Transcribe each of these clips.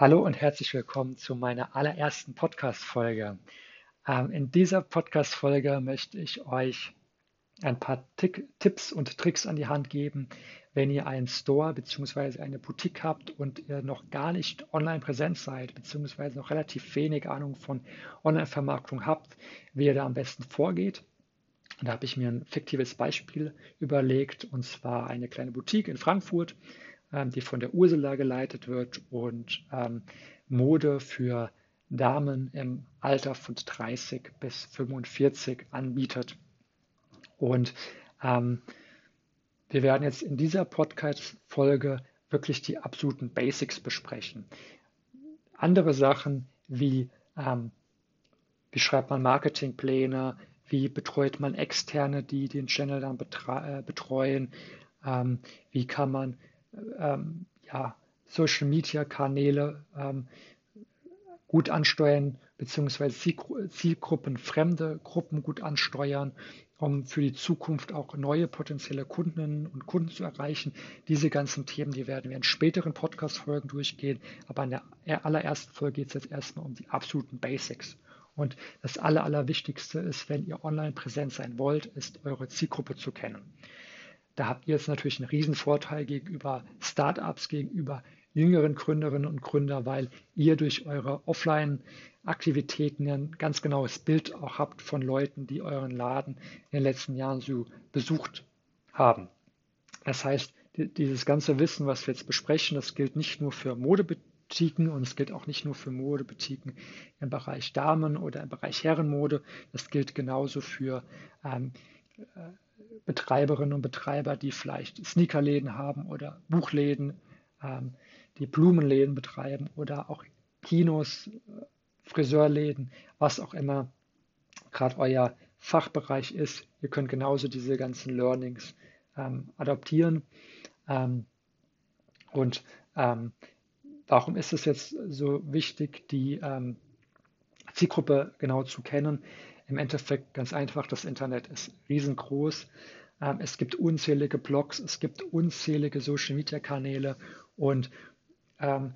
Hallo und herzlich willkommen zu meiner allerersten Podcast-Folge. Ähm, in dieser Podcast-Folge möchte ich euch ein paar Tick, Tipps und Tricks an die Hand geben, wenn ihr einen Store bzw. eine Boutique habt und ihr noch gar nicht online präsent seid bzw. noch relativ wenig Ahnung von Online-Vermarktung habt, wie ihr da am besten vorgeht. Und da habe ich mir ein fiktives Beispiel überlegt, und zwar eine kleine Boutique in Frankfurt, die von der Ursula geleitet wird und ähm, Mode für Damen im Alter von 30 bis 45 anbietet. Und ähm, wir werden jetzt in dieser Podcast-Folge wirklich die absoluten Basics besprechen. Andere Sachen wie, ähm, wie schreibt man Marketingpläne, wie betreut man Externe, die den Channel dann äh, betreuen, ähm, wie kann man ähm, ja, Social Media Kanäle ähm, gut ansteuern, beziehungsweise Zielgruppen, fremde Gruppen gut ansteuern, um für die Zukunft auch neue potenzielle Kundinnen und Kunden zu erreichen. Diese ganzen Themen, die werden wir in späteren Podcast-Folgen durchgehen, aber in der allerersten Folge geht es jetzt erstmal um die absoluten Basics. Und das Aller, Allerwichtigste ist, wenn ihr online präsent sein wollt, ist eure Zielgruppe zu kennen. Da habt ihr jetzt natürlich einen Riesenvorteil gegenüber Startups, gegenüber jüngeren Gründerinnen und Gründer, weil ihr durch eure Offline-Aktivitäten ein ganz genaues Bild auch habt von Leuten, die euren Laden in den letzten Jahren so besucht haben. Das heißt, dieses ganze Wissen, was wir jetzt besprechen, das gilt nicht nur für Modebutiken und es gilt auch nicht nur für Modebutiken im Bereich Damen oder im Bereich Herrenmode. Das gilt genauso für ähm, Betreiberinnen und Betreiber, die vielleicht Sneakerläden haben oder Buchläden, ähm, die Blumenläden betreiben oder auch Kinos, äh, Friseurläden, was auch immer gerade euer Fachbereich ist. Ihr könnt genauso diese ganzen Learnings ähm, adaptieren. Ähm, und ähm, warum ist es jetzt so wichtig, die ähm, Zielgruppe genau zu kennen? Im Endeffekt ganz einfach, das Internet ist riesengroß. Ähm, es gibt unzählige Blogs, es gibt unzählige Social-Media-Kanäle und ähm,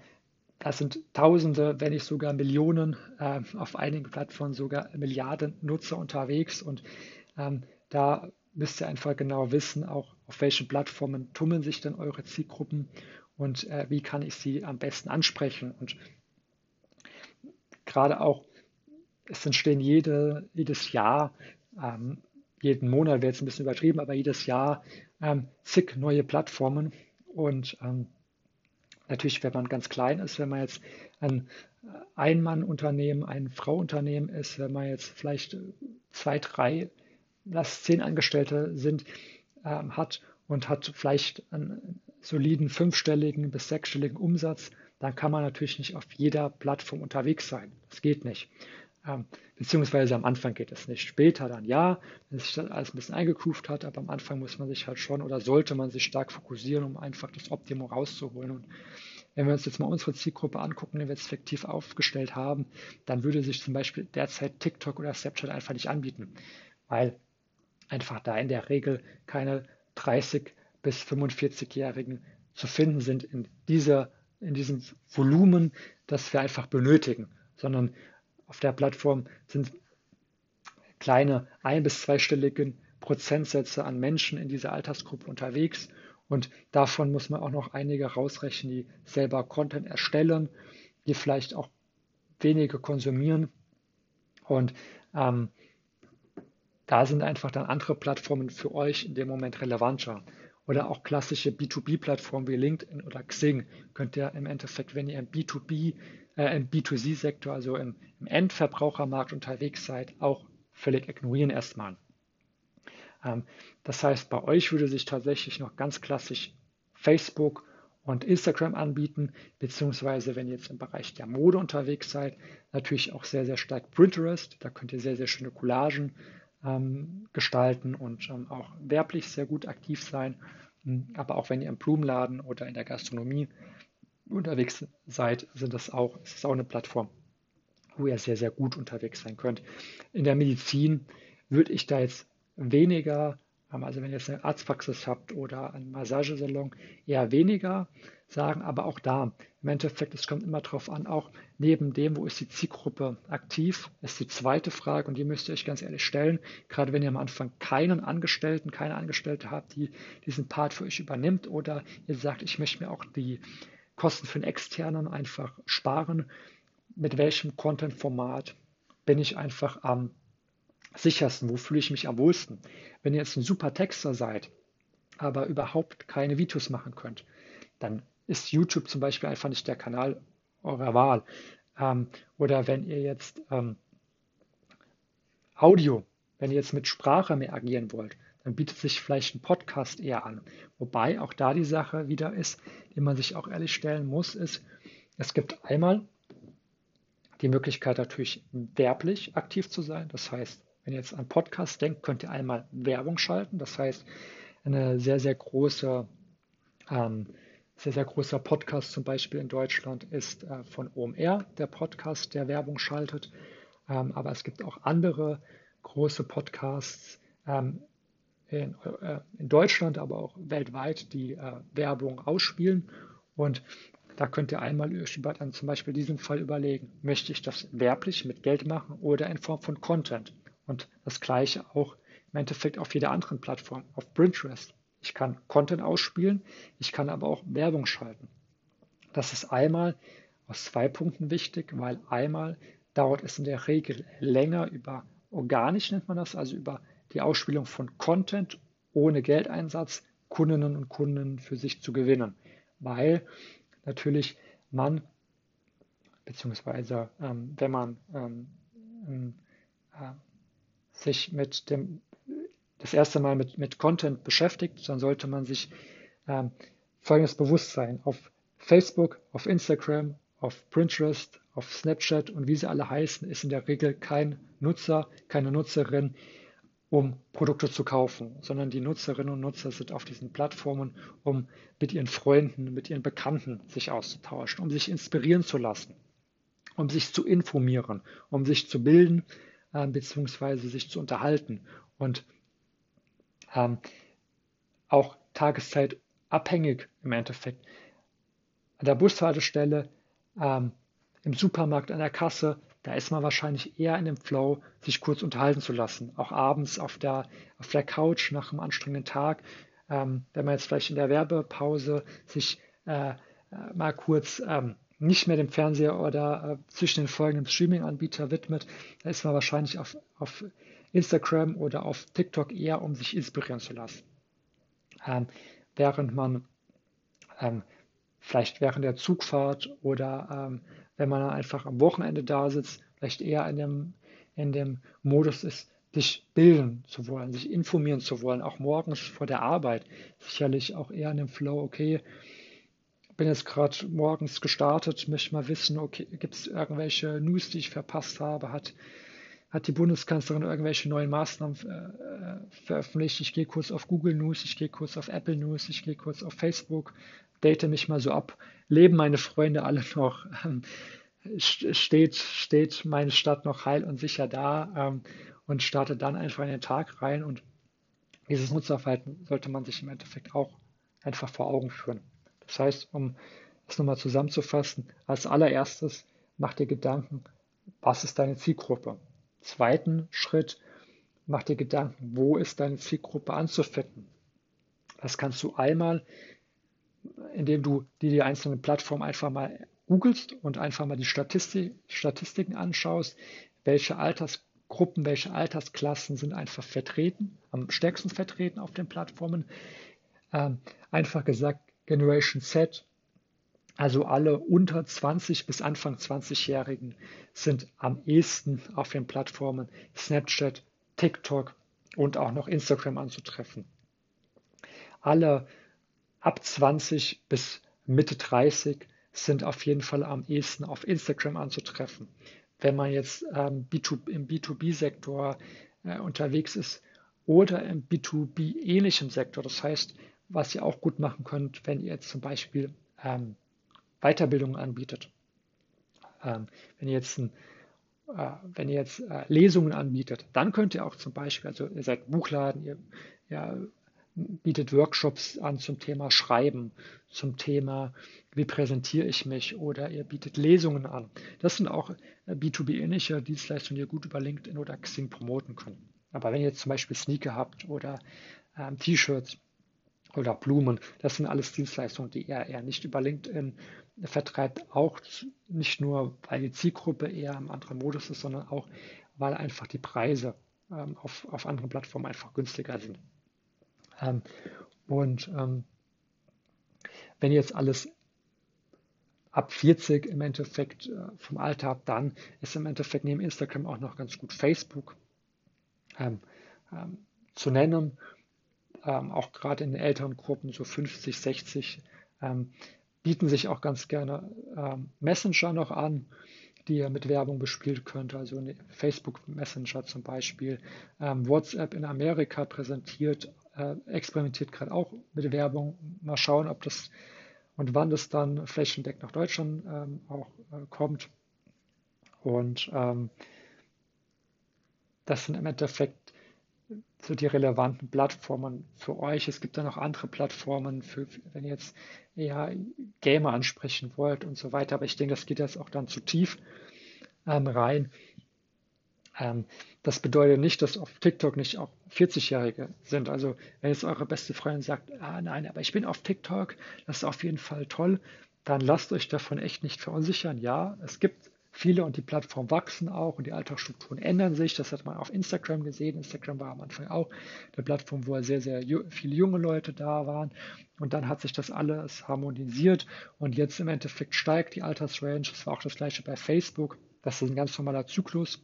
da sind Tausende, wenn nicht sogar Millionen, äh, auf einigen Plattformen sogar Milliarden Nutzer unterwegs. Und ähm, da müsst ihr einfach genau wissen, auch auf welchen Plattformen tummeln sich denn eure Zielgruppen und äh, wie kann ich sie am besten ansprechen. Und gerade auch es entstehen jede, jedes Jahr, ähm, jeden Monat wäre jetzt ein bisschen übertrieben, aber jedes Jahr ähm, zig neue Plattformen. Und ähm, natürlich, wenn man ganz klein ist, wenn man jetzt ein Ein-Mann-Unternehmen, ein Frau-Unternehmen ist, wenn man jetzt vielleicht zwei, drei, lass zehn Angestellte sind, ähm, hat und hat vielleicht einen soliden fünfstelligen bis sechsstelligen Umsatz, dann kann man natürlich nicht auf jeder Plattform unterwegs sein. Das geht nicht. Beziehungsweise am Anfang geht es nicht. Später dann ja, wenn sich das alles ein bisschen eingegroovt hat, aber am Anfang muss man sich halt schon oder sollte man sich stark fokussieren, um einfach das Optimum rauszuholen. Und wenn wir uns jetzt mal unsere Zielgruppe angucken, die wir jetzt effektiv aufgestellt haben, dann würde sich zum Beispiel derzeit TikTok oder Snapchat einfach nicht anbieten, weil einfach da in der Regel keine 30 bis 45-Jährigen zu finden sind in dieser in diesem Volumen, das wir einfach benötigen, sondern auf der Plattform sind kleine ein- bis zweistellige Prozentsätze an Menschen in dieser Altersgruppe unterwegs. Und davon muss man auch noch einige rausrechnen, die selber Content erstellen, die vielleicht auch wenige konsumieren. Und ähm, da sind einfach dann andere Plattformen für euch in dem Moment relevanter. Oder auch klassische B2B-Plattformen wie LinkedIn oder Xing könnt ihr im Endeffekt, wenn ihr im B2B äh, im B2C-Sektor, also im, im, Endverbrauchermarkt unterwegs seid, auch völlig ignorieren erstmal. Ähm, das heißt, bei euch würde sich tatsächlich noch ganz klassisch Facebook und Instagram anbieten, beziehungsweise wenn ihr jetzt im Bereich der Mode unterwegs seid, natürlich auch sehr, sehr stark Pinterest. Da könnt ihr sehr, sehr schöne Collagen ähm, gestalten und ähm, auch werblich sehr gut aktiv sein. Aber auch wenn ihr im Blumenladen oder in der Gastronomie unterwegs seid, sind das auch, ist das auch eine Plattform, wo ihr sehr, sehr gut unterwegs sein könnt. In der Medizin würde ich da jetzt weniger also wenn ihr jetzt eine Arztpraxis habt oder einen Massagesalon, eher weniger sagen, aber auch da, im Endeffekt, es kommt immer darauf an, auch neben dem, wo ist die Zielgruppe aktiv, ist die zweite Frage und die müsst ihr euch ganz ehrlich stellen, gerade wenn ihr am Anfang keinen Angestellten, keine Angestellte habt, die diesen Part für euch übernimmt oder ihr sagt, ich möchte mir auch die Kosten für den externen einfach sparen, mit welchem Content-Format bin ich einfach am sichersten, wo fühle ich mich am wohlsten. Wenn ihr jetzt ein super Texter seid, aber überhaupt keine Videos machen könnt, dann ist YouTube zum Beispiel einfach nicht der Kanal eurer Wahl. Ähm, oder wenn ihr jetzt ähm, Audio, wenn ihr jetzt mit Sprache mehr agieren wollt, dann bietet sich vielleicht ein Podcast eher an. Wobei auch da die Sache wieder ist, die man sich auch ehrlich stellen muss, ist, es gibt einmal die Möglichkeit natürlich werblich aktiv zu sein. Das heißt, wenn ihr jetzt an Podcast denkt, könnt ihr einmal Werbung schalten. Das heißt, eine sehr, sehr große, ähm, sehr, sehr großer Podcast zum Beispiel in Deutschland ist äh, von OMR, der Podcast, der Werbung schaltet. Ähm, aber es gibt auch andere große Podcasts ähm, in, äh, in, Deutschland, aber auch weltweit, die äh, Werbung ausspielen. Und da könnt ihr einmal über dann zum Beispiel diesen Fall überlegen, möchte ich das werblich mit Geld machen oder in Form von Content? Und das gleiche auch im Endeffekt auf jeder anderen Plattform, auf Pinterest. Ich kann Content ausspielen, ich kann aber auch Werbung schalten. Das ist einmal aus zwei Punkten wichtig, weil einmal dauert es in der Regel länger über organisch nennt man das, also über die Ausspielung von Content ohne Geldeinsatz Kundinnen und Kunden für sich zu gewinnen, weil natürlich man beziehungsweise ähm, wenn man ähm, äh, sich mit dem, das erste Mal mit, mit Content beschäftigt, dann sollte man sich ähm, folgendes bewusst sein. Auf Facebook, auf Instagram, auf Pinterest, auf Snapchat und wie sie alle heißen, ist in der Regel kein Nutzer, keine Nutzerin, um Produkte zu kaufen, sondern die Nutzerinnen und Nutzer sind auf diesen Plattformen, um mit ihren Freunden, mit ihren Bekannten sich auszutauschen, um sich inspirieren zu lassen, um sich zu informieren, um sich zu bilden, äh, beziehungsweise sich zu unterhalten und ähm, auch Tageszeit abhängig im Endeffekt. An der Bushaltestelle, ähm, im Supermarkt, an der Kasse, da ist man wahrscheinlich eher in dem Flow, sich kurz unterhalten zu lassen. Auch abends auf der, auf der Couch nach einem anstrengenden Tag, ähm, wenn man jetzt vielleicht in der Werbepause sich äh, äh mal kurz ähm, nicht mehr dem Fernseher oder äh, zwischen den folgenden Streaming-Anbieter widmet, da ist man wahrscheinlich auf, auf Instagram oder auf TikTok eher, um sich inspirieren zu lassen. Ähm, während man ähm, vielleicht während der Zugfahrt oder ähm, wenn man einfach am Wochenende da sitzt, vielleicht eher in dem, in dem Modus ist, sich bilden zu wollen, sich informieren zu wollen, auch morgens vor der Arbeit, sicherlich auch eher in dem Flow, okay, bin jetzt gerade morgens gestartet, möchte mal wissen, okay, gibt es irgendwelche News, die ich verpasst habe? Hat, hat die Bundeskanzlerin irgendwelche neuen Maßnahmen äh, veröffentlicht? Ich gehe kurz auf Google News, ich gehe kurz auf Apple News, ich gehe kurz auf Facebook, date mich mal so ab. Leben meine Freunde alle noch? Ähm, steht, steht meine Stadt noch heil und sicher da? Ähm, und starte dann einfach in den Tag rein und dieses Nutzerverhalten sollte man sich im Endeffekt auch einfach vor Augen führen. Das heißt, um es nochmal zusammenzufassen, als allererstes mach dir Gedanken, was ist deine Zielgruppe? Zweiten Schritt, mach dir Gedanken, wo ist deine Zielgruppe anzufinden? Das kannst du einmal, indem du dir die einzelnen Plattformen einfach mal googelst und einfach mal die Statistik, Statistiken anschaust, welche Altersgruppen, welche Altersklassen sind einfach vertreten, am stärksten vertreten auf den Plattformen. Ähm, einfach gesagt, Generation Z, also alle unter 20 bis Anfang 20-Jährigen, sind am ehesten auf den Plattformen Snapchat, TikTok und auch noch Instagram anzutreffen. Alle ab 20 bis Mitte 30 sind auf jeden Fall am ehesten auf Instagram anzutreffen. Wenn man jetzt ähm, B2, im B2B-Sektor äh, unterwegs ist oder im B2B-ähnlichen Sektor, das heißt was ihr auch gut machen könnt, wenn ihr jetzt zum Beispiel ähm, Weiterbildungen anbietet. Ähm, wenn ihr jetzt ein äh, wenn ihr jetzt äh, Lesungen anbietet, dann könnt ihr auch zum Beispiel, also ihr seid Buchladen, ihr, ihr bietet Workshops an zum Thema Schreiben, zum Thema, wie präsentiere ich mich oder ihr bietet Lesungen an. Das sind auch B2B-ähnliche Dienstleistungen, die ihr gut über LinkedIn oder Xing promoten könnt. Aber wenn ihr jetzt zum Beispiel Sneaker habt oder ähm, T-Shirts oder Blumen, das sind alles Dienstleistungen, die ihr eher nicht über LinkedIn vertreibt, auch nicht nur, weil die Zielgruppe eher im anderen Modus ist, sondern auch, weil einfach die Preise ähm, auf, auf anderen Plattformen einfach günstiger sind. Ähm, und ähm, wenn jetzt alles ab 40 im Endeffekt äh, vom Alter habt, dann ist im Endeffekt neben Instagram auch noch ganz gut Facebook ähm, ähm, zu nennen. Ähm, auch gerade in den älteren Gruppen, so 50, 60, ähm, bieten sich auch ganz gerne ähm, Messenger noch an, die ihr mit Werbung bespielt könnt. Also Facebook Messenger zum Beispiel. Ähm, WhatsApp in Amerika präsentiert, äh, experimentiert gerade auch mit Werbung. Mal schauen, ob das und wann das dann flächendeckend nach Deutschland ähm, auch äh, kommt. Und ähm, das sind im Endeffekt so die relevanten Plattformen für euch. Es gibt dann noch andere Plattformen, für, wenn ihr jetzt eher Gamer ansprechen wollt und so weiter. Aber ich denke, das geht jetzt auch dann zu tief ähm, rein. Ähm, das bedeutet nicht, dass auf TikTok nicht auch 40-Jährige sind. Also wenn jetzt eure beste Freundin sagt, ah nein, aber ich bin auf TikTok, das ist auf jeden Fall toll, dann lasst euch davon echt nicht verunsichern. Ja, es gibt viele und die Plattformen wachsen auch und die Alltagsstrukturen ändern sich. Das hat man auf Instagram gesehen. Instagram war am Anfang auch eine Plattform, wo sehr, sehr viele junge Leute da waren. Und dann hat sich das alles harmonisiert und jetzt im Endeffekt steigt die Altersrange. Das war auch das gleiche bei Facebook. Das ist ein ganz normaler Zyklus,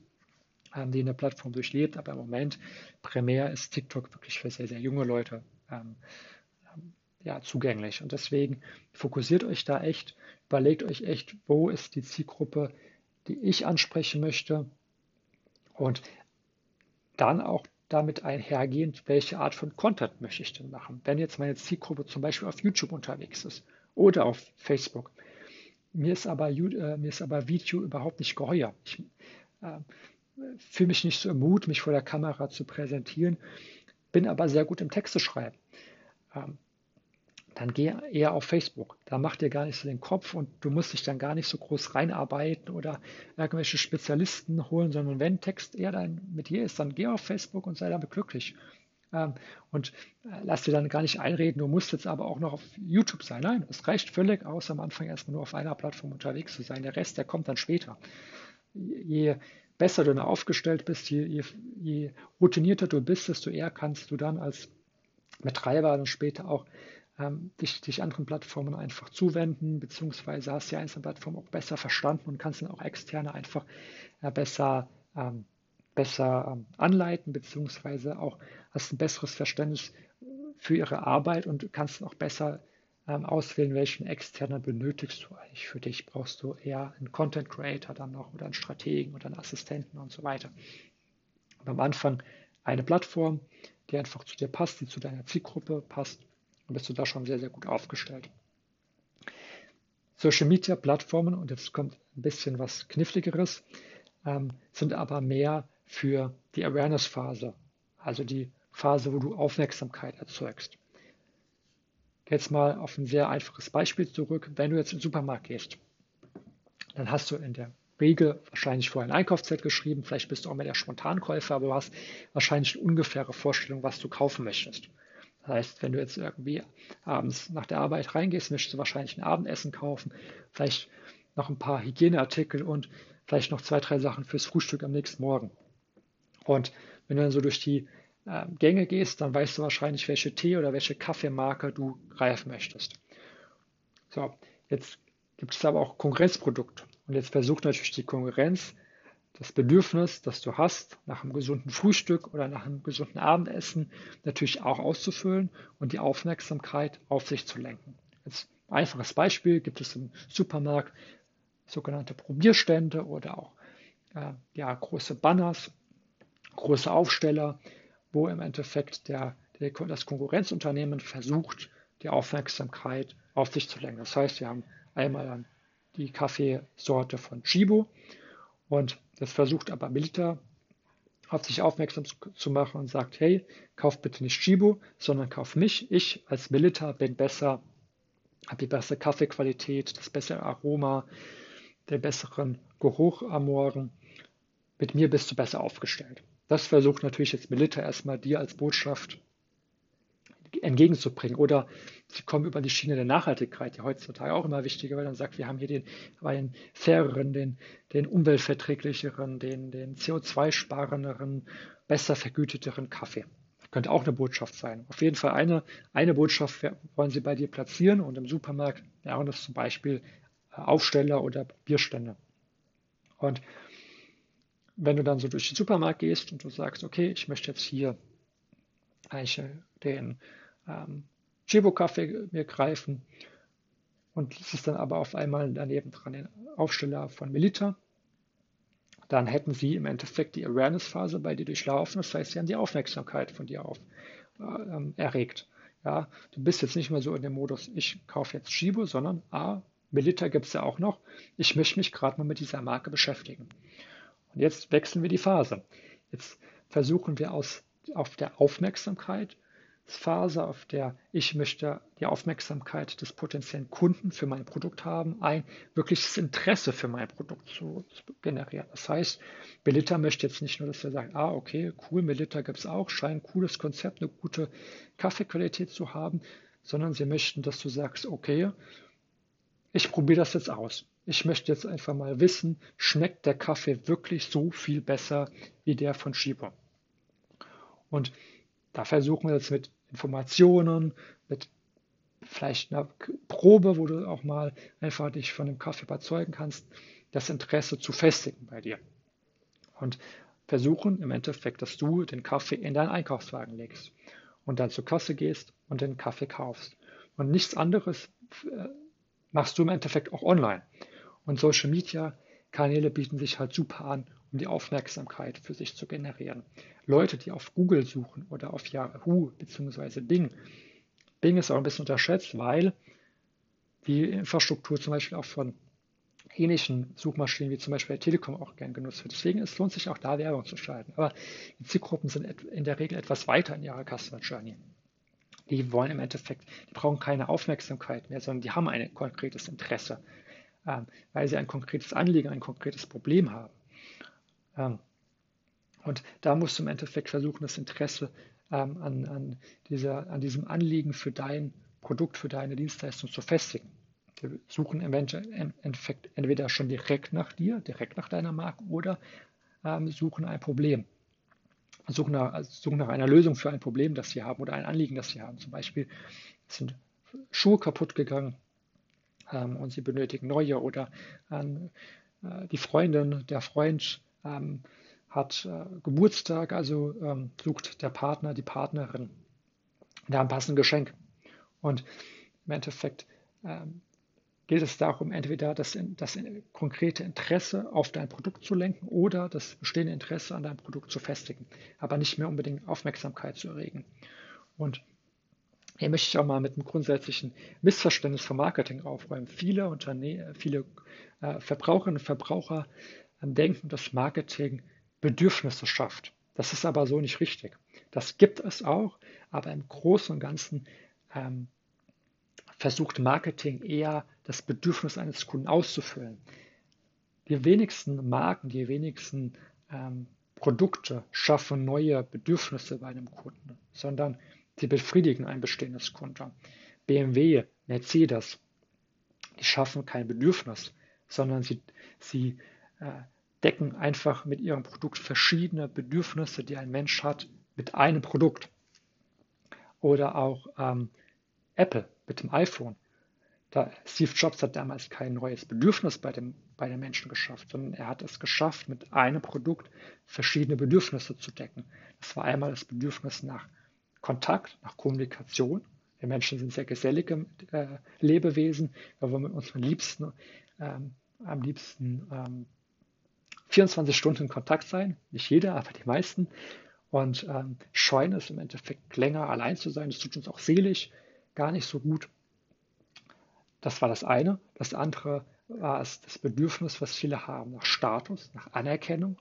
ähm, den eine Plattform durchlebt. Aber im Moment primär ist TikTok wirklich für sehr, sehr junge Leute ähm, ähm ja, zugänglich. Und deswegen fokussiert euch da echt, überlegt euch echt, wo ist die Zielgruppe, die ich ansprechen möchte. Und dann auch damit einhergehend, welche Art von Content möchte ich denn machen. Wenn jetzt meine Zielgruppe zum Beispiel auf YouTube unterwegs ist oder auf Facebook. Mir ist aber, äh, mir ist aber Video überhaupt nicht geheuer. Ich äh, fühle mich nicht so im Mut, mich vor der Kamera zu präsentieren, bin aber sehr gut im Texte schreiben. Ähm, dann geh eher auf Facebook. Da macht dir gar nicht so den Kopf und du musst dich dann gar nicht so groß reinarbeiten oder irgendwelche Spezialisten holen, sondern wenn Text eher dein mit dir ist, dann geh auf Facebook und sei damit glücklich. Ähm, und äh, lass dir dann gar nicht einreden, du musst jetzt aber auch noch auf YouTube sein. Nein, es reicht völlig aus, am Anfang erstmal nur auf einer Plattform unterwegs zu sein. Der Rest, der kommt dann später. Je besser du aufgestellt bist, je, je, je routinierter du bist, desto eher kannst du dann als Betreiber dann später auch ähm, dich, dich anderen Plattformen einfach zuwenden, beziehungsweise hast die einzelnen Plattformen auch besser verstanden und kannst dann auch externe einfach äh, besser, ähm, besser ähm, anleiten, beziehungsweise auch hast ein besseres Verständnis für ihre Arbeit und kannst auch besser ähm, auswählen, welchen externen benötigst du eigentlich für dich. Brauchst du eher einen Content Creator dann noch oder einen Strategen oder einen Assistenten und so weiter. Und am Anfang eine Plattform, die einfach zu dir passt, die zu deiner Zielgruppe passt dann bist du da schon sehr, sehr gut aufgestellt. Social Media Plattformen, und jetzt kommt ein bisschen was Kniffligeres, ähm, sind aber mehr für die Awareness-Phase, also die Phase, wo du Aufmerksamkeit erzeugst. Jetzt mal auf ein sehr einfaches Beispiel zurück. Wenn du jetzt in den Supermarkt gehst, dann hast du in der Regel wahrscheinlich vorher ein Einkaufszeit geschrieben, vielleicht bist du auch mehr der Spontankäufer, aber du hast wahrscheinlich eine ungefähre Vorstellung, was du kaufen möchtest. Heißt, wenn du jetzt irgendwie abends nach der Arbeit reingehst, möchtest du wahrscheinlich ein Abendessen kaufen, vielleicht noch ein paar Hygieneartikel und vielleicht noch zwei, drei Sachen fürs Frühstück am nächsten Morgen. Und wenn du dann so durch die äh, Gänge gehst, dann weißt du wahrscheinlich, welche Tee oder welche Kaffeemarke du greifen möchtest. So, jetzt gibt es aber auch Konkurrenzprodukte. Und jetzt versucht natürlich die Konkurrenz das Bedürfnis, das du hast, nach einem gesunden Frühstück oder nach einem gesunden Abendessen natürlich auch auszufüllen und die Aufmerksamkeit auf sich zu lenken. Als einfaches Beispiel gibt es im Supermarkt sogenannte Probierstände oder auch äh, ja, große Banners, große Aufsteller, wo im Endeffekt der, der, das Konkurrenzunternehmen versucht, die Aufmerksamkeit auf sich zu lenken. Das heißt, wir haben einmal die Kaffeesorte von Chibo und Das versucht aber Milita auf sich aufmerksam zu machen und sagt, hey, kauf bitte nicht Chibo, sondern kauf mich. Ich als Milita bin besser, habe die bessere Kaffeequalität, das bessere Aroma, den besseren Geruch am Morgen. Mit mir bist du besser aufgestellt. Das versucht natürlich jetzt Milita erstmal dir als Botschaft entgegenzubringen. Oder sie kommen über die Schiene der Nachhaltigkeit, die heutzutage auch immer wichtiger wird, und sagt, wir haben hier den, den faireren, den, den umweltverträglicheren, den, den CO2-sparenderen, besser vergüteteren Kaffee. Könnte auch eine Botschaft sein. Auf jeden Fall eine, eine Botschaft wollen sie bei dir platzieren und im Supermarkt wären das zum Beispiel äh, Aufsteller oder Bierstände. Und wenn du dann so durch den Supermarkt gehst und du sagst, okay, ich möchte jetzt hier eigentlich den ähm, Chibo-Kaffee mir greifen und es ist dann aber auf einmal daneben dran den Aufsteller von Melita, dann hätten sie im Endeffekt die Awareness-Phase bei dir durchlaufen. Das heißt, sie haben die Aufmerksamkeit von dir auf äh, ähm, erregt. Ja, du bist jetzt nicht mehr so in dem Modus, ich kaufe jetzt Chibo, sondern A, Melita gibt es ja auch noch. Ich möchte mich gerade mal mit dieser Marke beschäftigen. Und jetzt wechseln wir die Phase. Jetzt versuchen wir aus, auf der Aufmerksamkeit Phase, auf der ich möchte die Aufmerksamkeit des potenziellen Kunden für mein Produkt haben, ein wirkliches Interesse für mein Produkt zu, zu generieren. Das heißt, Melita möchte jetzt nicht nur, dass er sagt, ah, okay, cool, Melita gibt es auch, scheint ein cooles Konzept, eine gute Kaffeequalität zu haben, sondern sie möchten, dass du sagst, okay, ich probiere das jetzt aus. Ich möchte jetzt einfach mal wissen, schmeckt der Kaffee wirklich so viel besser wie der von Shiba? Und da versuchen wir jetzt mit Informationen, mit vielleicht einer Probe, wo du auch mal einfach dich von dem Kaffee überzeugen kannst, das Interesse zu festigen bei dir. Und versuchen im Endeffekt, dass du den Kaffee in deinen Einkaufswagen legst und dann zur Kasse gehst und den Kaffee kaufst. Und nichts anderes äh, machst du im Endeffekt auch online. Und Social Media Kanäle bieten sich halt super an, um die Aufmerksamkeit für sich zu generieren. Leute, die auf Google suchen oder auf Yahoo bzw. Bing. Bing ist auch ein bisschen unterschätzt, weil die Infrastruktur zum Beispiel auch von ähnlichen Suchmaschinen wie zum Beispiel der Telekom auch gern genutzt wird. Deswegen es lohnt sich auch da Werbung zu schalten. Aber die Zielgruppen sind in der Regel etwas weiter in ihrer Customer Journey. Die wollen im Endeffekt, die brauchen keine Aufmerksamkeit mehr, sondern die haben ein konkretes Interesse, ähm, weil sie ein konkretes Anliegen, ein konkretes Problem haben. Ähm, und da musst du im Endeffekt versuchen, das Interesse ähm, an, an, dieser, an diesem Anliegen für dein Produkt, für deine Dienstleistung zu festigen. Wir suchen im Endeffekt entweder schon direkt nach dir, direkt nach deiner Marke oder ähm, suchen ein Problem. Suchen nach, suchen nach einer Lösung für ein Problem, das sie haben oder ein Anliegen, das sie haben. Zum Beispiel sind Schuhe kaputt gegangen und sie benötigen neue oder äh, die Freundin, der Freund ähm, hat äh, Geburtstag, also ähm, sucht der Partner, die Partnerin da ein passendes Geschenk. Und im Endeffekt ähm, gilt es darum, entweder das, das konkrete Interesse auf dein Produkt zu lenken oder das bestehende Interesse an deinem Produkt zu festigen, aber nicht mehr unbedingt Aufmerksamkeit zu erregen. Und hier möchte ich auch mal mit einem grundsätzlichen Missverständnis vom Marketing aufräumen. Viele Unternehmen, viele äh, Verbraucherinnen und Verbraucher denken, dass Marketing Bedürfnisse schafft. Das ist aber so nicht richtig. Das gibt es auch, aber im Großen und Ganzen ähm, versucht Marketing eher das Bedürfnis eines Kunden auszufüllen. Die wenigsten Marken, die wenigsten ähm, Produkte schaffen neue Bedürfnisse bei einem Kunden, sondern sie befriedigen ein bestehendes Kunden. BMW, Mercedes, die schaffen kein Bedürfnis, sondern sie, sie decken einfach mit ihrem Produkt verschiedene Bedürfnisse, die ein Mensch hat, mit einem Produkt. Oder auch ähm, Apple mit dem iPhone. Da Steve Jobs hat damals kein neues Bedürfnis bei, dem, bei den Menschen geschafft, sondern er hat es geschafft, mit einem Produkt verschiedene Bedürfnisse zu decken. Das war einmal das Bedürfnis nach Kontakt, nach Kommunikation. Wir Menschen sind sehr gesellige äh, Lebewesen. Wir wollen mit unseren Liebsten ähm, am liebsten ähm, 24 Stunden in Kontakt sein. Nicht jeder, aber die meisten. Und ähm, scheuen es im Endeffekt länger allein zu sein. Das tut uns auch seelisch gar nicht so gut. Das war das eine. Das andere war es das Bedürfnis, was viele haben, nach Status, nach Anerkennung.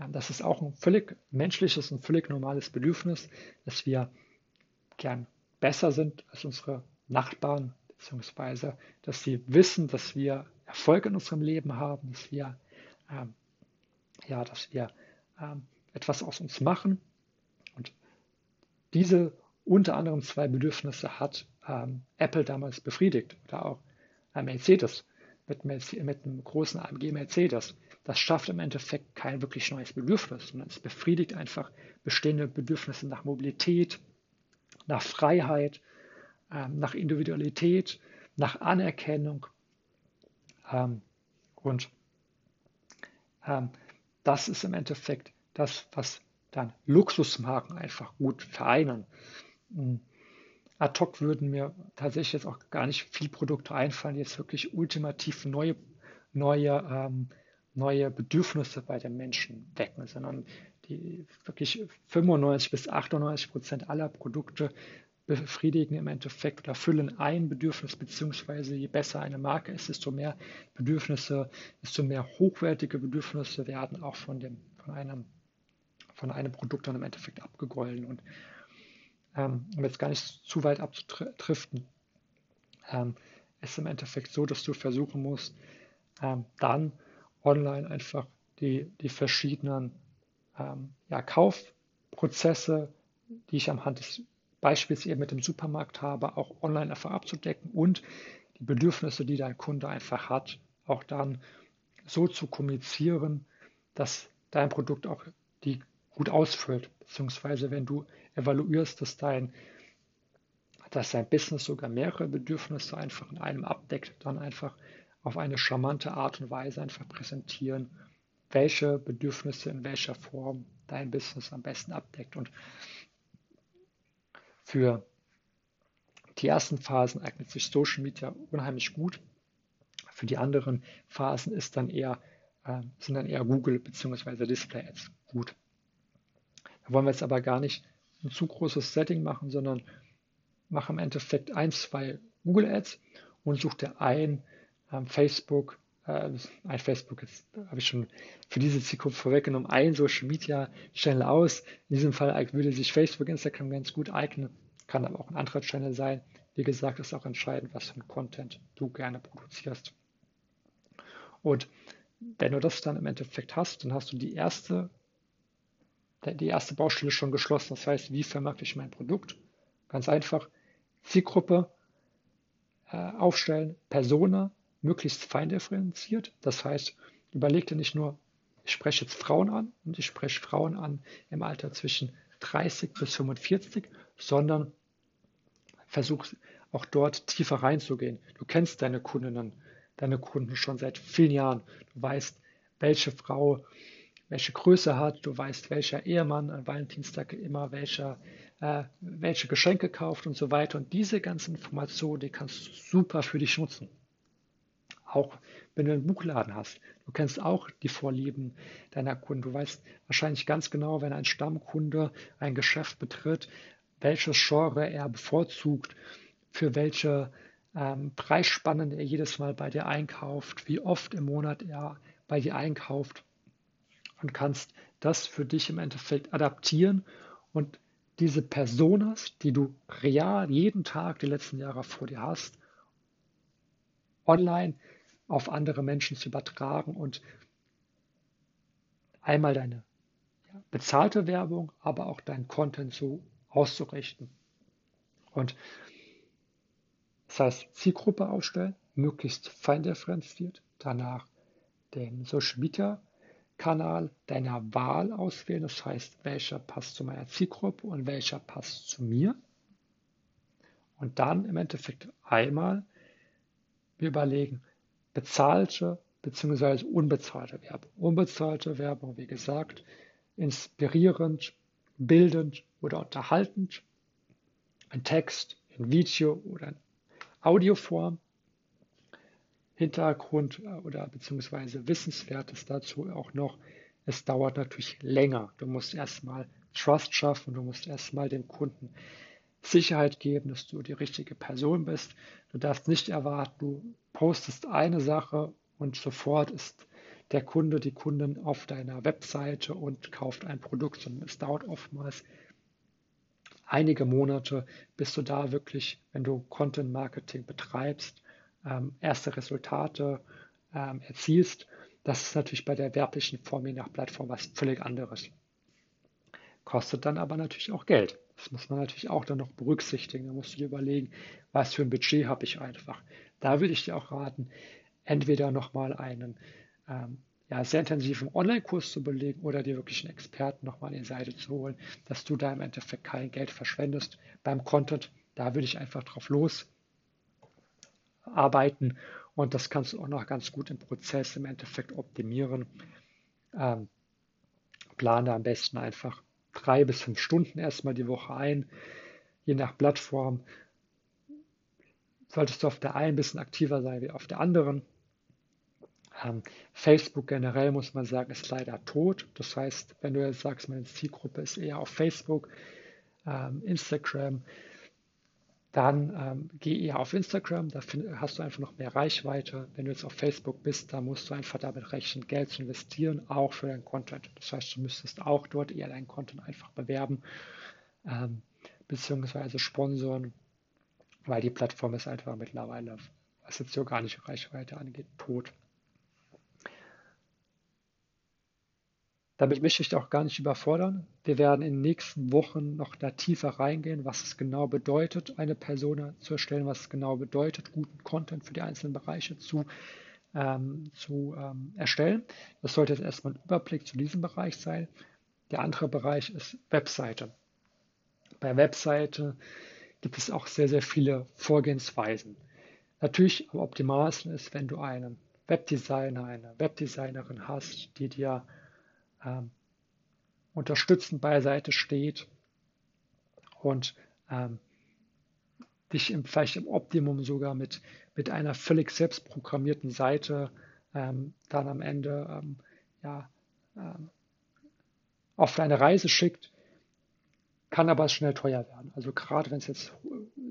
Ähm, das ist auch ein völlig menschliches und völlig normales Bedürfnis, dass wir gern besser sind als unsere Nachbarn, beziehungsweise dass sie wissen, dass wir Erfolg in unserem Leben haben, dass wir, ähm, ja, dass wir ähm, etwas aus uns machen. Und diese unter anderem zwei Bedürfnisse hat ähm, Apple damals befriedigt oder auch äh, Mercedes mit, mit einem großen AMG Mercedes. Das schafft im Endeffekt kein wirklich neues Bedürfnis, sondern es befriedigt einfach bestehende Bedürfnisse nach Mobilität, nach Freiheit, ähm, nach Individualität, nach Anerkennung. Ähm, und ähm, das ist im Endeffekt das, was dann Luxusmarken einfach gut vereinen. Hm. Ad hoc würden mir tatsächlich jetzt auch gar nicht viel Produkte einfallen, die jetzt wirklich ultimativ neue, neue, ähm, neue Bedürfnisse bei den Menschen wecken, sondern die wirklich 95 bis 98 Prozent aller Produkte befriedigen im Endeffekt oder füllen ein Bedürfnis, beziehungsweise je besser eine Marke ist, desto mehr Bedürfnisse, desto mehr hochwertige Bedürfnisse werden auch von, dem, von, einem, von einem Produkt dann im Endeffekt abgegolten. Und ähm, um jetzt gar nicht zu weit abzutriften, ähm, ist im Endeffekt so, dass du versuchen musst, ähm, dann online einfach die, die verschiedenen ähm, ja, Kaufprozesse, die ich am Hand des Beispiels eben mit dem Supermarkt habe, auch online einfach abzudecken und die Bedürfnisse, die dein Kunde einfach hat, auch dann so zu kommunizieren, dass dein Produkt auch die gut ausfüllt, beziehungsweise wenn du evaluierst, dass dein, dass dein Business sogar mehrere Bedürfnisse einfach in einem abdeckt, dann einfach auf eine charmante Art und Weise einfach präsentieren, welche Bedürfnisse in welcher Form dein Business am besten abdeckt. Und für die ersten Phasen eignet sich Social Media unheimlich gut. Für die anderen Phasen ist dann eher, äh, sind dann eher Google bzw. Display Ads gut. Da wollen wir jetzt aber gar nicht ein zu großes Setting machen, sondern mache im Endeffekt ein, zwei Google Ads und suche dir ein ähm, Facebook, äh, ein Facebook, jetzt habe ich schon für diese Zielgruppe vorweggenommen, ein Social Media Channel aus. In diesem Fall würde sich Facebook, Instagram ganz gut eignen, kann aber auch ein anderer Channel sein. Wie gesagt, ist auch entscheidend, was für ein Content du gerne produzierst. Und wenn du das dann im Endeffekt hast, dann hast du die erste die erste Baustelle schon geschlossen. Das heißt, wie vermarkte ich mein Produkt? Ganz einfach, Zielgruppe äh, aufstellen, Persona, möglichst feindifferenziert. Das heißt, überleg dir nicht nur, ich spreche jetzt Frauen an und ich spreche Frauen an im Alter zwischen 30 bis 45, sondern versuch auch dort tiefer reinzugehen. Du kennst deine Kundinnen, deine Kunden schon seit vielen Jahren. Du weißt, welche Frau welche Größe hat, du weißt, welcher Ehemann an Valentinstag immer welcher, äh, welche Geschenke kauft und so weiter. Und diese ganzen Informationen, die kannst du super für dich nutzen. Auch wenn du einen Buchladen hast. Du kennst auch die Vorlieben deiner Kunden. Du weißt wahrscheinlich ganz genau, wenn ein Stammkunde ein Geschäft betritt, welches Genre er bevorzugt, für welche ähm, Preisspannen er jedes Mal bei dir einkauft, wie oft im Monat er bei dir einkauft und kannst das für dich im Endeffekt adaptieren und diese Personas, die du real jeden Tag die letzten Jahre vor dir hast, online auf andere Menschen zu übertragen und einmal deine bezahlte Werbung, aber auch deinen Content so auszurichten. Und das heißt, Zielgruppe ausstellen, möglichst feindifferenziert, danach den Social Media Kanal deiner Wahl auswählen. Das heißt, welcher passt zu meiner Zielgruppe und welcher passt zu mir. Und dann im Endeffekt einmal überlegen, bezahlte bzw. unbezahlte Werbung. Unbezahlte Werbung, wie gesagt, inspirierend, bildend oder unterhaltend, ein Text, in Video oder in Audioform Hintergrund äh, oder beziehungsweise Wissenswertes dazu auch noch. Es dauert natürlich länger. Du musst erstmal Trust schaffen, du musst erstmal dem Kunden Sicherheit geben, dass du die richtige Person bist. Du darfst nicht erwarten, du postest eine Sache und sofort ist der Kunde, die Kundin auf deiner Webseite und kauft ein Produkt, sondern es dauert oftmals einige Monate, bis du da wirklich, wenn du Content Marketing betreibst, ähm, erste Resultate ähm, erzielst. Das ist natürlich bei der werblichen Form je nach Plattform was völlig anderes. Kostet dann aber natürlich auch Geld. Das muss man natürlich auch dann noch berücksichtigen. Da musst du dir überlegen, was für ein Budget habe ich einfach. Da würde ich dir auch raten, entweder nochmal einen ähm, ja, sehr intensiven Online-Kurs zu belegen oder dir wirklich einen Experten nochmal an die Seite zu holen, dass du da im Endeffekt kein Geld verschwendest beim Content. Da würde ich einfach drauf losarbeiten und das kannst du auch noch ganz gut im Prozess im Endeffekt optimieren. Ähm, plane am besten einfach drei bis fünf Stunden erstmal die Woche ein, je nach Plattform. Solltest du auf der einen ein bisschen aktiver sein wie auf der anderen. Ähm, Facebook generell muss man sagen, ist leider tot. Das heißt, wenn du jetzt sagst, meine Zielgruppe ist eher auf Facebook, ähm, Instagram, dann ähm, geh eher auf Instagram, da find, hast du einfach noch mehr Reichweite. Wenn du jetzt auf Facebook bist, da musst du einfach damit rechnen, Geld zu investieren, auch für deinen Content. Das heißt, du müsstest auch dort eher deinen Content einfach bewerben, ähm, beziehungsweise sponsoren, weil die Plattform ist einfach mittlerweile, was jetzt die organische Reichweite angeht, tot. Damit möchte ich dich auch gar nicht überfordern. Wir werden in den nächsten Wochen noch da tiefer reingehen, was es genau bedeutet, eine Persona zu erstellen, was es genau bedeutet, guten Content für die einzelnen Bereiche zu, ähm, zu ähm, erstellen. Das sollte jetzt erstmal ein Überblick zu diesem Bereich sein. Der andere Bereich ist Webseite. Bei Webseite gibt es auch sehr, sehr viele Vorgehensweisen. Natürlich am optimalsten ist, wenn du einen Webdesigner, eine Webdesignerin hast, die dir ähm, unterstützend beiseite steht und ähm, dich im, vielleicht im Optimum sogar mit, mit einer völlig selbst programmierten Seite ähm, dann am Ende ähm, ja, ähm, auf deine Reise schickt, kann aber schnell teuer werden. Also gerade wenn es jetzt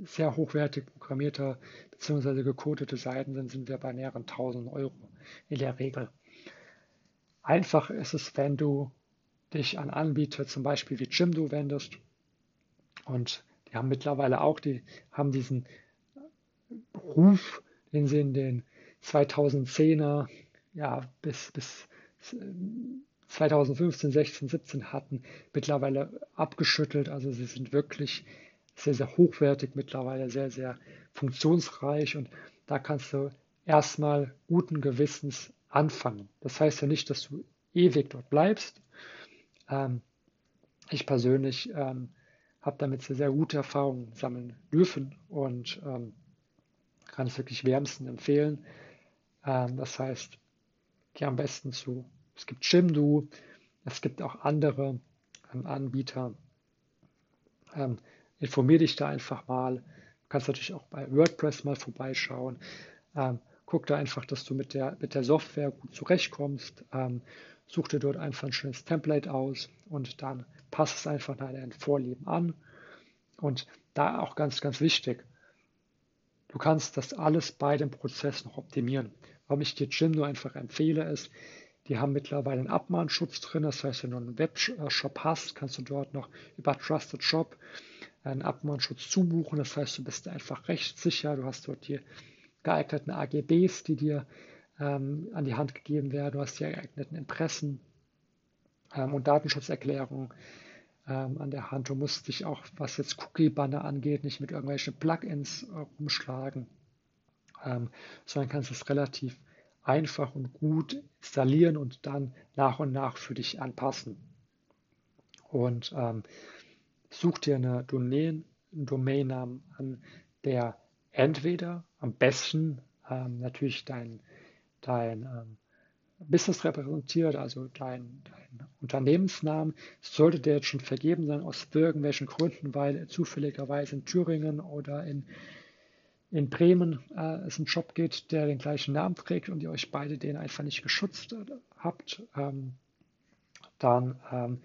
sehr hochwertig programmierte bzw. gecodete Seiten sind, sind wir bei näheren 1000 Euro in der Regel. Einfach ist es, wenn du dich an Anbieter zum Beispiel wie Jimdo wendest. Und die haben mittlerweile auch, die haben diesen Ruf, den sie in den 2010er, ja, bis, bis 2015, 16, 17 hatten, mittlerweile abgeschüttelt. Also sie sind wirklich sehr, sehr hochwertig mittlerweile, sehr, sehr funktionsreich und da kannst du erstmal guten Gewissens anfangen. Das heißt ja nicht, dass du ewig dort bleibst. Ähm, ich persönlich ähm, habe damit sehr, sehr gute Erfahrungen sammeln dürfen und ähm, kann es wirklich wärmsten empfehlen. Ähm, das heißt, geh am besten zu. Es gibt Jimdo, es gibt auch andere ähm, Anbieter. Ähm, informier dich da einfach mal. Du kannst natürlich auch bei WordPress mal vorbeischauen. Ähm, guck da einfach, dass du mit der, mit der Software gut zurechtkommst. Ähm, such dir dort einfach ein schönes Template aus und dann passt es einfach nach deinen Vorlieben an. Und da auch ganz, ganz wichtig, du kannst das alles bei dem Prozess noch optimieren. Warum ich dir Jimdo einfach empfehle, ist, die haben mittlerweile einen Abmahnschutz drin. Das heißt, wenn du einen Webshop hast, kannst du dort noch über Trusted Shop einen Abmahnschutz zubuchen. Das heißt, du bist einfach rechtssicher. Du hast dort die geeigneten AGBs, die dir ähm, an die Hand gegeben werden. Du hast die geeigneten Impressen ähm, und Datenschutzerklärungen ähm, an der Hand. Du musst dich auch, was jetzt Cookie-Banner angeht, nicht mit irgendwelchen Plugins äh, rumschlagen, ähm, sondern kannst es relativ einfach und gut installieren und dann nach und nach für dich anpassen. Und ähm, such dir eine Domain, einen Domainnamen an, der entweder am besten ähm, natürlich dein, dein ähm, Business repräsentiert, also dein, dein Unternehmensnamen. Sollte der jetzt schon vergeben sein aus irgendwelchen Gründen, weil er zufälligerweise in Thüringen oder in, in Bremen äh, es einen Job geht, der den gleichen Namen trägt und ihr euch beide den einfach nicht geschützt habt, ähm, dann ähm,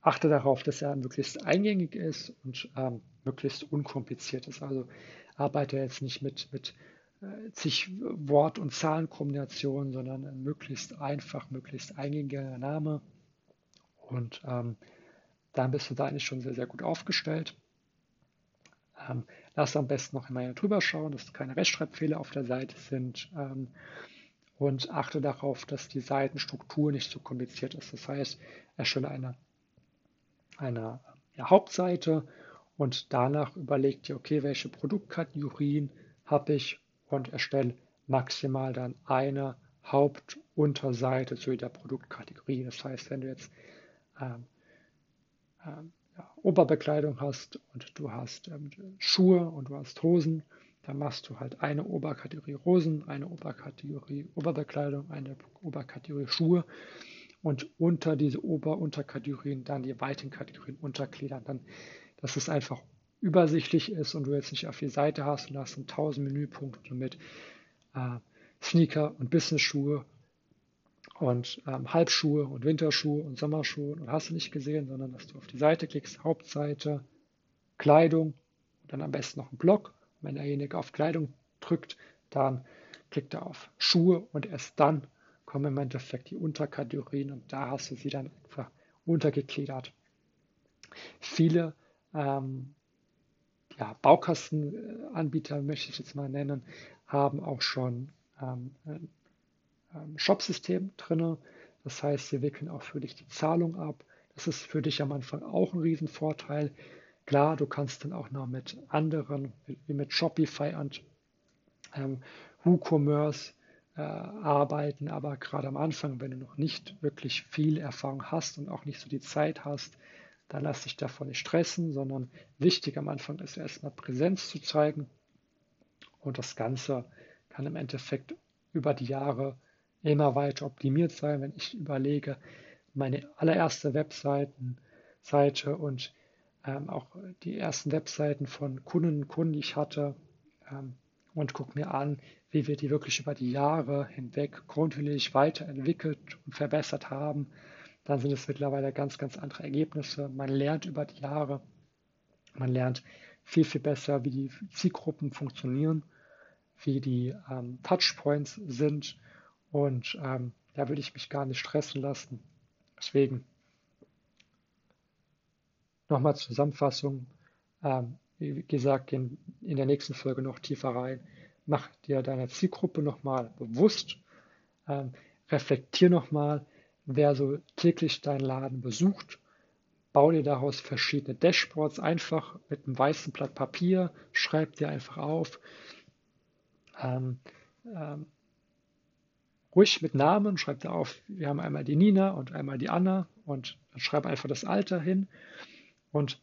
achte darauf, dass er möglichst eingängig ist und ähm, möglichst unkompliziert ist. Also arbeite jetzt nicht mit, mit äh, zig Wort- und Zahlenkombinationen, sondern ein möglichst einfach, möglichst eingängiger Name. Und ähm, dann bist du da eigentlich schon sehr, sehr gut aufgestellt. Ähm, lass am besten noch einmal drüber schauen, dass keine Rechtschreibfehler auf der Seite sind. Ähm, und achte darauf, dass die Seitenstruktur nicht zu kompliziert ist. Das heißt, erstelle eine, eine ja, Hauptseite und danach überleg dir, okay, welche Produktkategorien habe ich und erstelle maximal dann eine Hauptunterseite zu jeder Produktkategorie. Das heißt, wenn du jetzt ähm, ähm, ja, Oberbekleidung hast und du hast ähm, Schuhe und du hast Hosen, dann machst du halt eine Oberkategorie Hosen, eine Oberkategorie Oberbekleidung, eine Oberkategorie Schuhe und unter diese Ober-Unterkategorien dann die weiten Kategorien untergliedern. Dann, dass es einfach übersichtlich ist und du jetzt nicht auf die Seite hast und hast dann 1000 Menüpunkte mit äh, Sneaker und Business-Schuhe und ähm, Halbschuhe und Winterschuhe und Sommerschuhe und hast du nicht gesehen, sondern dass du auf die Seite klickst, Hauptseite, Kleidung und dann am besten noch ein Blog. Wenn derjenige auf Kleidung drückt, dann klickt er auf Schuhe und erst dann kommen im Endeffekt die Unterkategorien und da hast du sie dann einfach untergegliedert. Viele ähm, ja, Baukastenanbieter, möchte ich jetzt mal nennen, haben auch schon ähm, ähm, Shop-System drin. Das heißt, sie wickeln auch für dich die Zahlung ab. Das ist für dich am Anfang auch ein Riesenvorteil. Klar, du kannst dann auch noch mit anderen, wie mit Shopify und ähm, WooCommerce äh, arbeiten, aber gerade am Anfang, wenn du noch nicht wirklich viel Erfahrung hast und auch nicht so die Zeit hast, dann lass dich davon nicht stressen, sondern wichtig am Anfang ist erstmal Präsenz zu zeigen. Und das Ganze kann im Endeffekt über die Jahre immer weiter optimiert sein, wenn ich überlege, meine allererste Webseitenseite und ähm, auch die ersten Webseiten von Kunden und Kunden, die ich hatte, ähm, und gucke mir an, wie wir die wirklich über die Jahre hinweg kontinuierlich weiterentwickelt und verbessert haben, dann sind es mittlerweile ganz, ganz andere Ergebnisse. Man lernt über die Jahre, man lernt viel, viel besser, wie die Zielgruppen funktionieren, wie die ähm, Touchpoints sind und ähm, da würde ich mich gar nicht stressen lassen. Deswegen nochmal Zusammenfassung. Ähm, wie gesagt, in, in der nächsten Folge noch tiefer rein. Mach dir deine Zielgruppe nochmal bewusst. Ähm, reflektier nochmal, wer so täglich deinen Laden besucht. Bau dir daraus verschiedene Dashboards einfach mit einem weißen Blatt Papier. Schreib dir einfach auf. Ähm, ähm, ruhig mit Namen, schreib da auf, wir haben einmal die Nina und einmal die Anna und dann schreib einfach das Alter hin und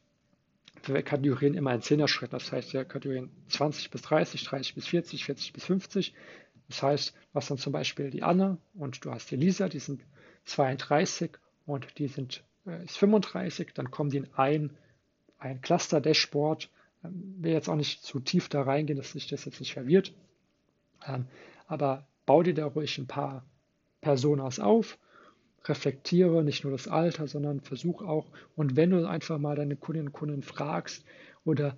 wir Kategorien immer in Zehner-Schritt. Das heißt, wir Kategorien 20 bis 30, 30 bis 40, 40 bis 50. Das heißt, du hast dann zum Beispiel die Anna und du hast die Lisa, die sind 32 und die sind äh, ist 35. Dann kommen die in ein, ein Cluster-Dashboard. Ähm, will jetzt auch nicht zu tief da reingehen, dass sich das jetzt nicht verwirrt. Ähm, aber bau dir da ruhig ein paar Personas auf, reflektiere nicht nur das Alter, sondern versuch auch, und wenn du einfach mal deine Kundinnen und Kunden fragst oder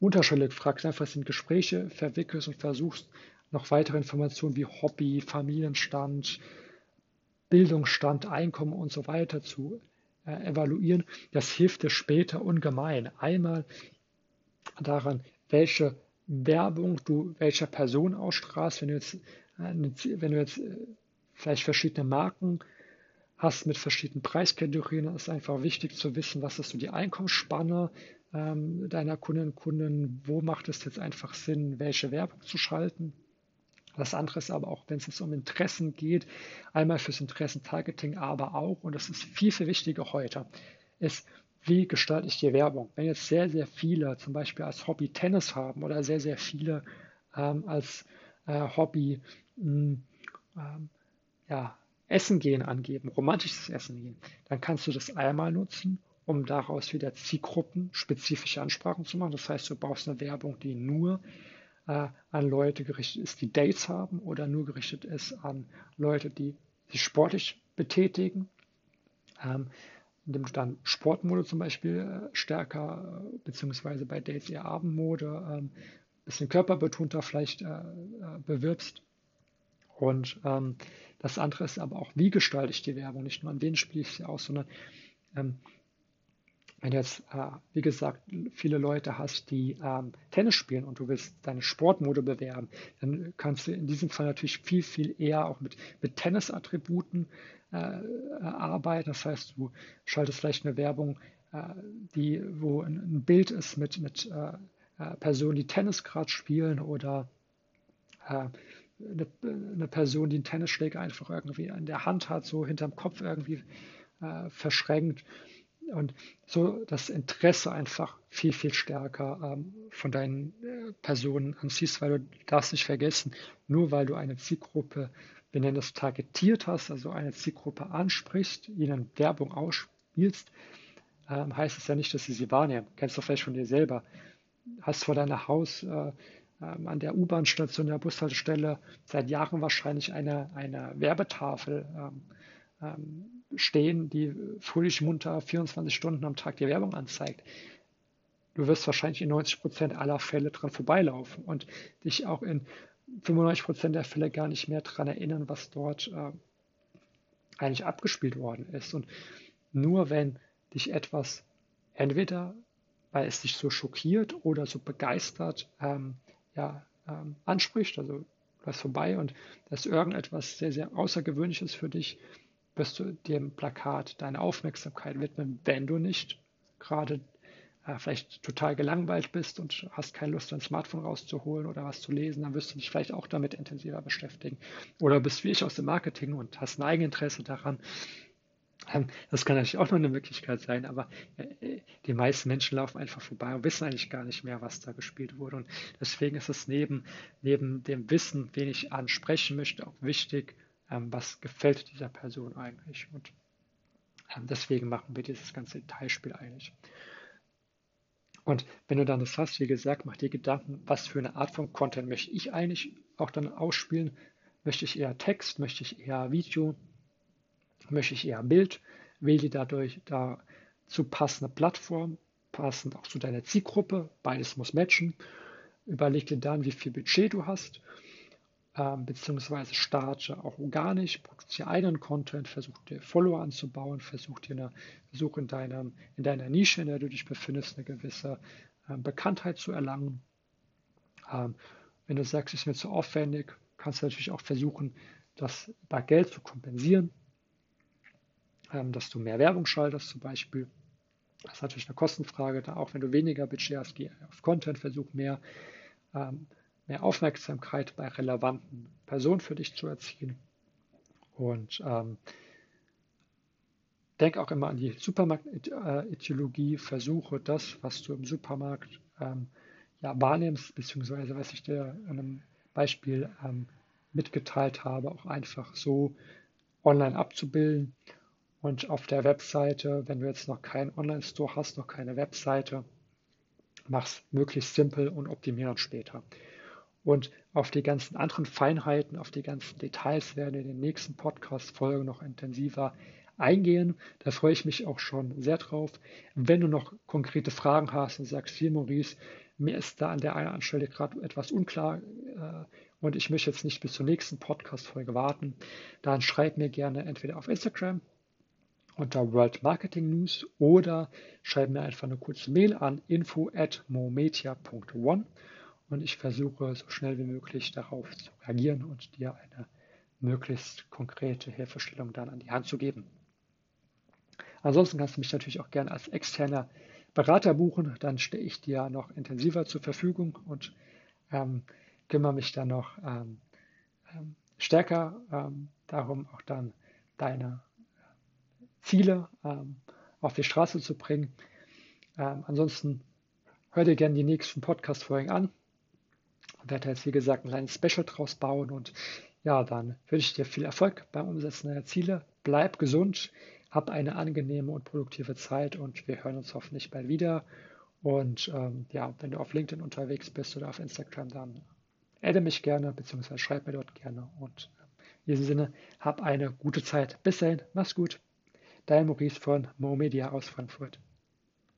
unterschwellig fragst, einfach in Gespräche verwickelst und versuchst, noch weitere Informationen wie Hobby, Familienstand, Bildungsstand, Einkommen und so weiter zu äh, evaluieren, das hilft dir später ungemein. Einmal daran, welche Werbung du welcher Person ausstrahlst, wenn du jetzt wenn du jetzt äh, vielleicht verschiedene Marken hast mit verschiedenen Preiskategorien, ist einfach wichtig zu wissen, was ist so die Einkommensspanne ähm, deiner Kundinnen und Kunden, wo macht es jetzt einfach Sinn, welche Werbung zu schalten. Das andere ist aber auch, wenn es um Interessen geht, einmal fürs Interessentargeting, aber auch, und das ist viel, viel wichtiger heute, ist, wie gestalte ich die Werbung? Wenn jetzt sehr, sehr viele zum Beispiel als Hobby Tennis haben oder sehr, sehr viele ähm, als äh, Hobby mh, ähm, ja, Essen gehen angeben, romantisches Essen gehen, dann kannst du das einmal nutzen, um daraus wieder Zielgruppen spezifische Ansprachen zu machen. Das heißt, du brauchst eine Werbung, die nur äh, an Leute gerichtet ist, die Dates haben oder nur gerichtet ist an Leute, die sich sportlich betätigen. Ähm, indem du dann Sportmode zum Beispiel äh, stärker, äh, beziehungsweise bei Dates eher Abendmode, ähm, bisschen körperbetonter vielleicht äh, äh, bewirbst. Und ähm, das andere ist aber auch, wie gestalte ich die Werbung? Nicht nur an wen spiele ich sie aus, sondern ähm, wenn du jetzt, äh, wie gesagt, viele Leute hast, die ähm, Tennis spielen und du willst deine Sportmode bewerben, dann kannst du in diesem Fall natürlich viel, viel eher auch mit, mit Tennis-Attributen äh, arbeiten. Das heißt, du schaltest vielleicht eine Werbung, äh, die, wo ein, ein, Bild ist mit, mit äh, äh, Personen, die Tennis gerade spielen oder äh, eine, eine, Person, die einen Tennisschläger einfach irgendwie in der Hand hat, so hinterm Kopf irgendwie verschränkt und so das Interesse einfach viel, viel stärker ähm, von deinen äh, Personen anziehst, weil du darfst nicht vergessen, nur weil du eine Zielgruppe, wir nennen das targetiert hast, also eine Zielgruppe ansprichst, ihnen Werbung ausspielst, ähm, heißt es ja nicht, dass sie sie wahrnehmen. Kennst du vielleicht von dir selber. Hast vor deinem Haus äh, ähm, an der U-Bahn-Station, der Bushaltestelle seit Jahren wahrscheinlich eine, eine Werbetafel. Ähm, ähm, stehen, die fröhlich munter 24 Stunden am Tag die Werbung anzeigt. Du wirst wahrscheinlich in 90 Prozent aller Fälle dran vorbeilaufen und dich auch in 95 Prozent der Fälle gar nicht mehr daran erinnern, was dort äh, eigentlich abgespielt worden ist. Und nur wenn dich etwas entweder, weil es dich so schockiert oder so begeistert, ähm, ja, ähm, anspricht, also warst vorbei und das irgendetwas sehr, sehr Außergewöhnliches für dich, wirst du dem Plakat deine Aufmerksamkeit widmen, wenn du nicht gerade äh, vielleicht total gelangweilt bist und hast keine Lust, dein Smartphone rauszuholen oder was zu lesen, dann wirst du dich vielleicht auch damit intensiver beschäftigen. Oder bist wie ich aus dem Marketing und hast ein Eigeninteresse daran. Ähm, das kann natürlich auch noch eine Möglichkeit sein, aber äh, die meisten Menschen laufen einfach vorbei und wissen eigentlich gar nicht mehr, was da gespielt wurde. Und deswegen ist es neben, neben dem Wissen, wen ich ansprechen möchte, auch wichtig, ähm, was gefällt dieser Person eigentlich. Und ähm, deswegen machen wir dieses ganze Detailspiel eigentlich. Und wenn du dann das hast, wie gesagt, mach dir Gedanken, was für eine Art von Content möchte ich eigentlich auch dann ausspielen. Möchte ich eher Text, möchte ich eher Video, möchte ich eher Bild, wähle dadurch dazu passende Plattform, passend auch zu deiner Zielgruppe, beides muss matchen. Überleg dir dann, wie viel Budget du hast ähm, beziehungsweise starte auch organisch, produziere eigenen Content, versuch dir Follower anzubauen, versuch dir eine, versuch in, deinem, in deiner Nische, in der du dich befindest, eine gewisse ähm, Bekanntheit zu erlangen. Ähm, wenn du sagst, es ist mir zu aufwendig, kannst du natürlich auch versuchen, das bei Geld zu kompensieren, ähm, dass du mehr Werbung schaltest zum Beispiel. Das ist natürlich eine Kostenfrage, da auch wenn du weniger Budget hast, geh auf Content, versuch mehr ähm, mehr Aufmerksamkeit bei relevanten Personen für dich zu erzielen. Und ähm, denk auch immer an die Supermarkt-Ideologie, versuche das, was du im Supermarkt ähm, ja, wahrnimmst, beziehungsweise was ich dir an einem Beispiel ähm, mitgeteilt habe, auch einfach so online abzubilden. Und auf der Webseite, wenn du jetzt noch keinen Online-Store hast, noch keine Webseite, mach es möglichst simpel und optimiere dann später. Und auf die ganzen anderen Feinheiten, auf die ganzen Details werden in den nächsten Podcast-Folgen noch intensiver eingehen. Da freue ich mich auch schon sehr drauf. Wenn du noch konkrete Fragen hast und sagst, hier Maurice, mir ist da an der einen Stelle gerade etwas unklar äh, und ich möchte jetzt nicht bis zur nächsten Podcast-Folge warten, dann schreib mir gerne entweder auf Instagram unter World Marketing News oder schreib mir einfach eine kurze Mail an info at mometia.one und ich versuche so schnell wie möglich darauf zu reagieren und dir eine möglichst konkrete Hilfestellung dann an die Hand zu geben. Ansonsten kannst du mich natürlich auch gerne als externer Berater buchen, dann stehe ich dir noch intensiver zur Verfügung und ähm, kümmere mich dann noch ähm, ähm, stärker ähm, darum, auch dann deine Ziele ähm, auf die Straße zu bringen. Ähm, ansonsten hör dir gerne die nächsten Podcast-Folgen an werde jetzt, wie gesagt, ein kleines Special draus bauen und ja, dann wünsche ich dir viel Erfolg beim Umsetzen deiner Ziele. Bleib gesund, hab eine angenehme und produktive Zeit und wir hören uns hoffentlich bald wieder. Und ähm, ja, wenn du auf LinkedIn unterwegs bist oder auf Instagram, dann adde mich gerne, beziehungsweise schreib mir dort gerne. Und in diesem Sinne, hab eine gute Zeit. Bis dahin, mach's gut. Dein Maurice von Momedia aus Frankfurt.